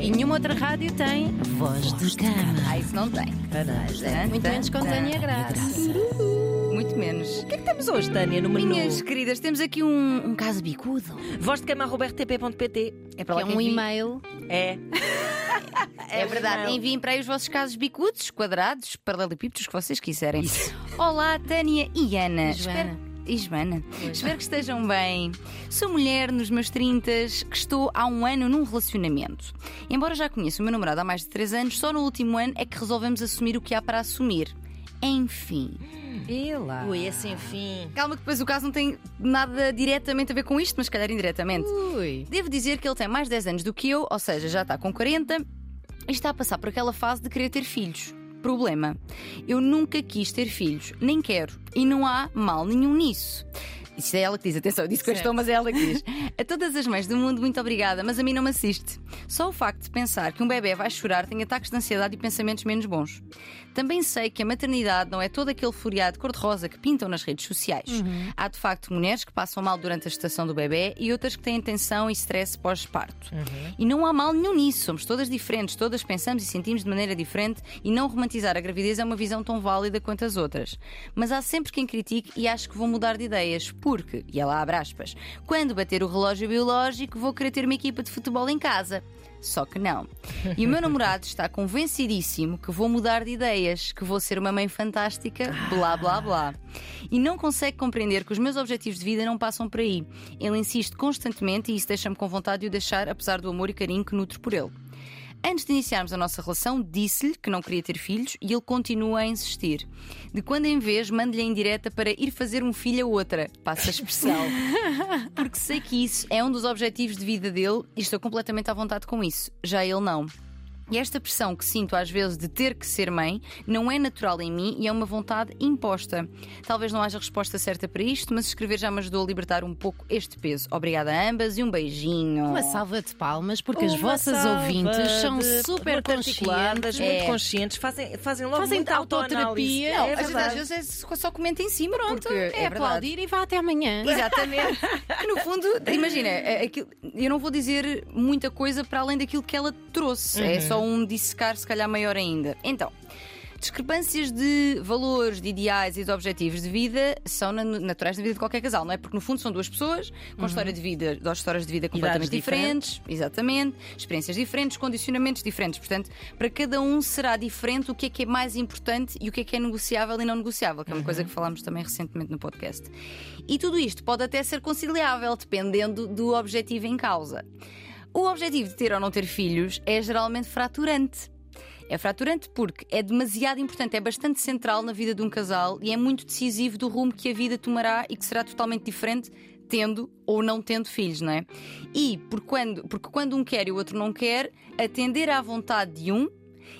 E nenhuma outra rádio tem voz de cama. Ah, isso não tem. Muito menos com Tânia Graça. Muito menos. O que é que temos hoje, Tânia, no menu? Minhas queridas, temos aqui um, um caso bicudo. Voz de cama rtp.pt. É para Que lá é que um enviem- e-mail. É. É verdade. Enviem para aí os vossos casos bicudos, quadrados, paralelepípedos, que vocês quiserem. Olá, Tânia e Ana. Joana. Espero... E Joana. Espero que estejam bem. Sou mulher nos meus 30 que estou há um ano num relacionamento. Embora já conheça o meu namorado há mais de 3 anos, só no último ano é que resolvemos assumir o que há para assumir. Enfim. E lá. Ui, esse enfim. Calma que depois o caso não tem nada diretamente a ver com isto, mas se calhar indiretamente. Ui. Devo dizer que ele tem mais 10 anos do que eu, ou seja, já está com 40 e está a passar por aquela fase de querer ter filhos. Problema: eu nunca quis ter filhos, nem quero, e não há mal nenhum nisso. Isso é ela que diz, atenção, eu disse que eu estou, mas é ela que diz. A todas as mães do mundo, muito obrigada, mas a mim não me assiste. Só o facto de pensar que um bebê vai chorar tem ataques de ansiedade e pensamentos menos bons. Também sei que a maternidade não é todo aquele floreado cor-de-rosa que pintam nas redes sociais. Há de facto mulheres que passam mal durante a gestação do bebê e outras que têm tensão e stress pós-parto. E não há mal nenhum nisso, somos todas diferentes, todas pensamos e sentimos de maneira diferente e não romantizar a gravidez é uma visão tão válida quanto as outras. Mas há sempre quem critique e acho que vou mudar de ideias, porque, e ela abre aspas, quando bater o relógio biológico vou querer ter uma equipa de futebol em casa. Só que não. E o meu namorado está convencidíssimo que vou mudar de ideias, que vou ser uma mãe fantástica, blá blá blá. E não consegue compreender que os meus objetivos de vida não passam por aí. Ele insiste constantemente e isso deixa-me com vontade de o deixar, apesar do amor e carinho que nutro por ele. Antes de iniciarmos a nossa relação, disse-lhe que não queria ter filhos e ele continua a insistir. De quando em vez, mando-lhe em direta para ir fazer um filho a outra. Passa a expressão. Porque sei que isso é um dos objetivos de vida dele e estou completamente à vontade com isso. Já ele não. E esta pressão que sinto às vezes de ter que ser mãe não é natural em mim e é uma vontade imposta. Talvez não haja resposta certa para isto, mas escrever já me ajudou a libertar um pouco este peso. Obrigada a ambas e um beijinho. Uma salva de palmas, porque as Uma vossas salva ouvintes são de- super muito conscientes. muito É. conscientes, fazem, fazem logo Fazem muita autoterapia. Não, é às, vezes, às verdade. vezes é só comenta em cima, Pronto, porque é, é, verdade. aplaudir e vá até amanhã. Exatamente. que no fundo, imagina, é aquilo- eu não vou dizer muita coisa para além daquilo que ela trouxe. É só um dissecar, se calhar, maior ainda. Então. Discrepâncias de valores, de ideais e de objetivos de vida são na- naturais na vida de qualquer casal, não é? Porque no fundo são duas pessoas com história de vida, duas histórias de vida completamente diferentes, exatamente, experiências diferentes, condicionamentos diferentes. Portanto, para cada um será diferente o que é que é mais importante e o que é que é negociável e não negociável, que é uma coisa que falámos também recentemente no podcast. E tudo isto pode até ser conciliável, dependendo do objetivo em causa. O objetivo de ter ou não ter filhos é geralmente fraturante. É fraturante porque é demasiado importante, é bastante central na vida de um casal e é muito decisivo do rumo que a vida tomará e que será totalmente diferente tendo ou não tendo filhos, não é? E por quando, porque quando um quer e o outro não quer, atender à vontade de um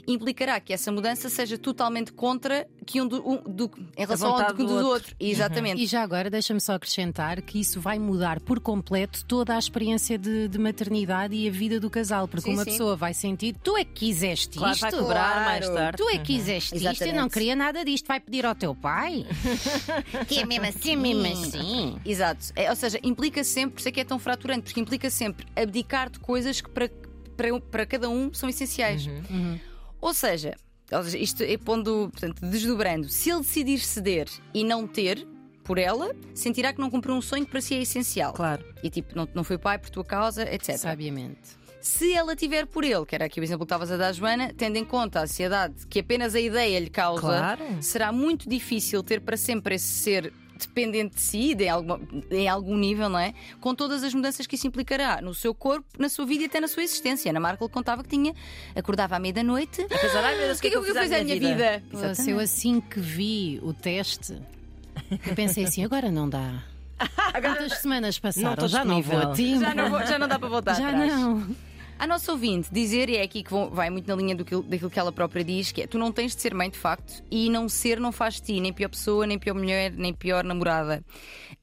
implicará que essa mudança seja totalmente contra que um do, um- do- em relação ao do, do do outro. outro. Exatamente. E já agora deixa-me só acrescentar que isso vai mudar por completo toda a experiência de, de maternidade e a vida do casal, porque Sim, uma sim. pessoa vai sentir tu é que quiseste Claro, isto. vai cobrar Claro. mais tarde. Tu é que quiseste isto, eu Exatamente. não queria nada disto. Vai pedir ao teu pai? Que é mesmo assim. É mesmo assim? Exato. É, ou seja, implica sempre, por isso é que é tão fraturante, porque implica sempre abdicar de coisas que para, para, para cada um são essenciais. Ou seja, ou seja, isto é pondo, portanto, desdobrando, se ele decidir ceder e não ter por ela, sentirá que não cumpriu um sonho que para si é essencial. Claro. E tipo, não, não foi pai por tua causa, etc. Sabiamente. Se ela tiver por ele, que era aqui o exemplo que estavas a dar, Joana, tendo em conta a ansiedade que apenas a ideia lhe causa, Claro. será muito difícil ter para sempre esse ser dependente de si, de alguma, em algum nível, não é? Com todas as mudanças que isso implicará no seu corpo, na sua vida e até na sua existência. Ana Markel contava que tinha, acordava à meia-da-noite. A pensar, ai meu Deus, O que é que eu fiz fiz à minha vida? Se eu assim que vi o teste, eu pensei assim, agora não dá. Quantas semanas passaram? estou já não vou a. Já não, vou- já não dá para voltar Já atrás. não. A nossa ouvinte dizer, e é aqui que vão- vai muito na linha do que- daquilo que ela própria diz, que é tu não tens de ser mãe de facto, e não ser não faz de ti nem pior pessoa, nem pior mulher, nem pior namorada.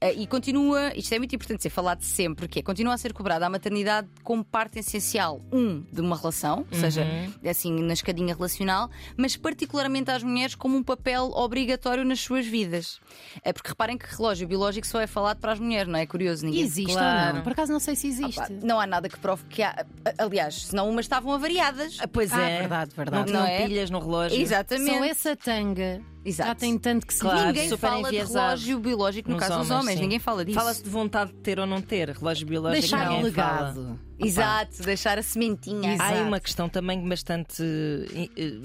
Ah, e continua, isto é muito importante ser falado sempre, que é continua a ser cobrada a maternidade como parte essencial, um, de uma relação, ou seja, assim, na escadinha relacional, mas particularmente às mulheres como um papel obrigatório nas suas vidas. É porque reparem que relógio biológico só é falado para as mulheres, não é? Curioso, ninguém Existe ou Claro. não? Por acaso não sei se Opa, existe. não há nada que prove que há. a- Aliás, senão umas estavam avariadas. Ah, Pois Ah, é. verdade, Não verdade. tinham Não é? pilhas no relógio. Exatamente. Só essa tanga Exato. já tem tanto que se Claro. Ninguém super fala de enviesado relógio biológico no nos caso dos homens, sim. ninguém fala disso. Fala-se de vontade de ter ou não ter relógio biológico. deixar ninguém fala. legado. Exato, deixar a sementinha. Exato. Há uma questão também bastante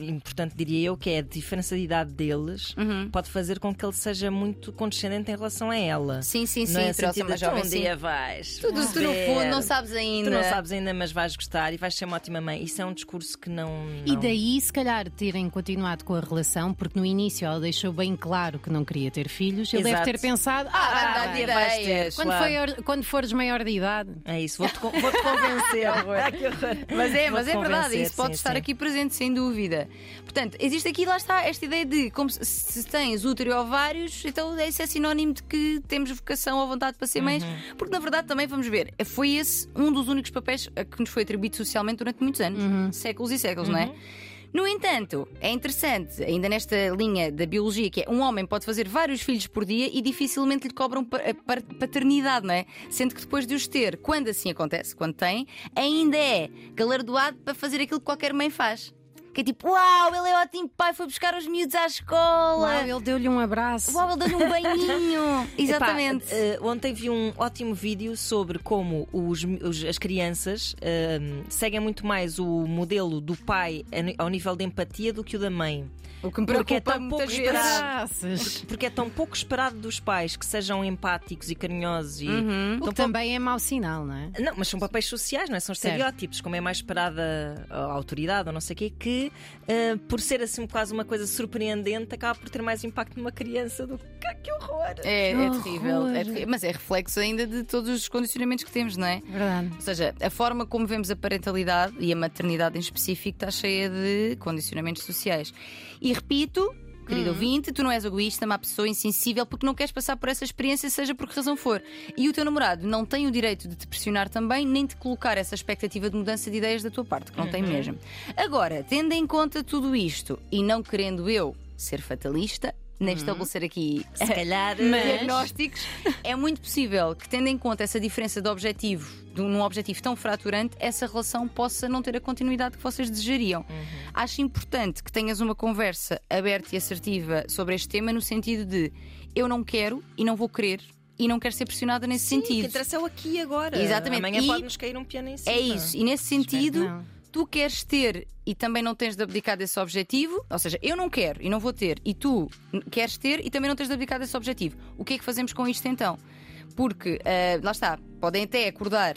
importante, diria eu, que é a diferença de idade deles Uhum. pode fazer com que ele seja muito condescendente em relação a ela. Sim, sim, sim, Não é sentido tu jovem. um sim. dia vais. Tu, tu, tu, no fundo não sabes ainda. Tu não sabes ainda, mas vais gostar e vais ser uma ótima mãe. Isso é um discurso que não. E não- daí, se calhar, terem continuado com a relação, porque no início ela deixou bem claro que não queria ter filhos, ele Exato. deve ter pensado: Ah, ah, ideias. quando, claro. foi or- quando fores maior de idade. É isso, vou-te vou-te convencer. Ah. Mas é, mas é verdade, isso pode sim, estar sim. aqui presente, sem dúvida. Portanto, existe aqui, lá está, esta ideia de como se, se tens útero e ovários, então isso é sinónimo de que temos vocação ou vontade para ser mães, Uhum. porque na verdade também vamos ver, foi esse um dos únicos papéis que nos foi atribuído socialmente durante muitos anos, Uhum. séculos e séculos, não é? No entanto, é interessante, ainda nesta linha da biologia, que é um homem pode fazer vários filhos por dia e dificilmente lhe cobram par- paternidade, não é? Sendo que depois de os ter, quando assim acontece, quando tem, ainda é galardoado para fazer aquilo que qualquer mãe faz. Que é tipo, uau, ele é ótimo pai, foi buscar os miúdos à escola. Uau, ele deu-lhe um abraço. Uau, ele deu-lhe um banhinho. Exatamente. Epá, eh, ontem vi um ótimo vídeo sobre como os- os- as crianças eh, seguem muito mais o modelo do pai ao nível de empatia do que o da mãe. o que me porque é preocupa tão pouco esperado. Graças. Porque é tão pouco esperado dos pais que sejam empáticos e carinhosos e Uhum. O que também é mau sinal, não é? Não, mas são papéis sociais, não é? São Certo. estereótipos, como é mais esperada a autoridade ou não sei o quê, que eh, por ser assim quase uma coisa surpreendente acaba por ter mais impacto numa criança do que que horror! É, é Que terrível, horror. é terrível. Mas é reflexo ainda de todos os condicionamentos que temos, não é? Verdade. Ou seja, a forma como vemos a parentalidade e a maternidade em específico está cheia de condicionamentos sociais. E repito, querido ouvinte, tu não és egoísta, má pessoa, insensível, porque não queres passar por essa experiência, seja por que razão for. E o teu namorado não tem o direito de te pressionar também, nem de colocar essa expectativa de mudança de ideias da tua parte, que não tem mesmo. Agora, tendo em conta tudo isto e não querendo eu ser fatalista, nem estabelecer aqui Se calhar. diagnósticos, é muito possível que, tendo em conta essa diferença de objetivo, de um num objetivo tão fraturante, essa relação possa não ter a continuidade que vocês desejariam. Acho importante que tenhas uma conversa aberta e assertiva sobre este tema, no sentido de eu não quero e não vou querer. E não quero ser pressionada nesse Sim, o que sentido. interessa é o aqui e agora. Exatamente. Amanhã E- pode-nos cair um piano em cima. É isso. E nesse sentido. Tu queres ter e também não tens de abdicar desse objetivo. Ou seja, eu não quero e não vou ter, e tu queres ter e também não tens de abdicar desse objetivo. O que é que fazemos com isto então? Porque, ah, lá está, podem até acordar.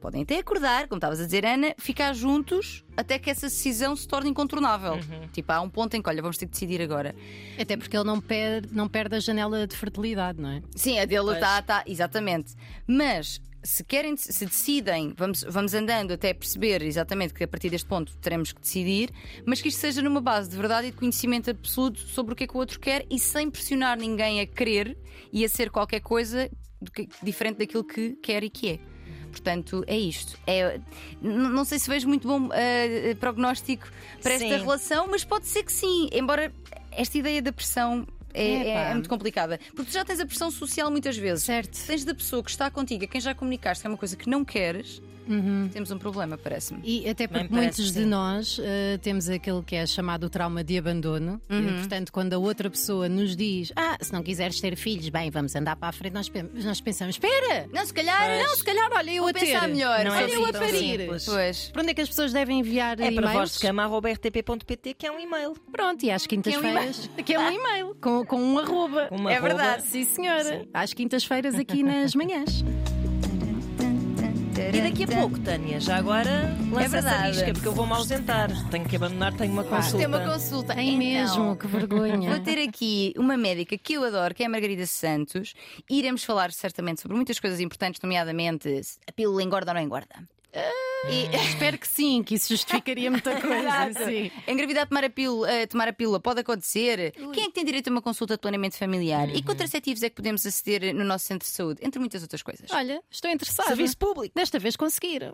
Podem até acordar, como estavas a dizer, Ana, ficar juntos até que essa decisão se torne incontornável. Tipo, há um ponto em que, olha, vamos ter que decidir agora. Até porque ele não perde, não perde a janela de fertilidade, não é? Sim, a dele está, tá, exatamente. Mas se querem, se decidem, vamos, vamos andando até perceber exatamente que a partir deste ponto teremos que decidir, mas que isto seja numa base de verdade e de conhecimento absoluto sobre o que é que o outro quer e sem pressionar ninguém a querer e a ser qualquer coisa diferente daquilo que quer e que é. Portanto, é isto. É, não sei se vejo muito bom eh, prognóstico para esta Sim. relação, mas pode ser que sim. Embora esta ideia da pressão é, é- Epá. é muito complicada. Porque tu já tens a pressão social muitas vezes. Certo. Tens da pessoa que está contigo, a quem já comunicaste, que é uma coisa que não queres, Uhum. temos um problema, parece-me. E até porque parece muitos que de sim. nós eh, temos aquele que é chamado trauma de abandono. Uhum. E, portanto, quando a outra pessoa nos diz: Ah, se não quiseres ter filhos, bem, vamos andar para a frente, nós, nós pensamos: Espera! Não, se calhar. Pois. Não, se calhar, olha, eu Vou a ter. pensar melhor. Não é olha, assim eu a tão parir. simples. Pois. Para onde é que as pessoas devem enviar É para e-mails? voz de cama, arroba rtp.pt, que é um e-mail. Pronto, e às quintas-feiras. Que é um e-mail com, com um arroba. Uma É arroba. verdade. Sim, senhora. Sim. Às quintas-feiras aqui nas manhãs. E daqui a pouco, Tânia, já agora lança essa verdade. disca, porque eu vou-me ausentar. Tenho que abandonar, tenho uma consulta. Tem uma consulta. Tem Então, mesmo, que vergonha. Vou ter aqui uma médica que eu adoro, que é a Margarida Santos. Iremos falar certamente sobre muitas coisas importantes, nomeadamente a pílula engorda ou não engorda. E espero que sim, que isso justificaria muita coisa. sim. Engravidar tomar a, pílula, eh, tomar a pílula pode acontecer. Quem é que tem direito a uma consulta de planeamento familiar? E que contraceptivos é que podemos aceder no nosso centro de saúde? Entre muitas outras coisas. Olha, estou interessada. Serviço público. Desta vez conseguiram.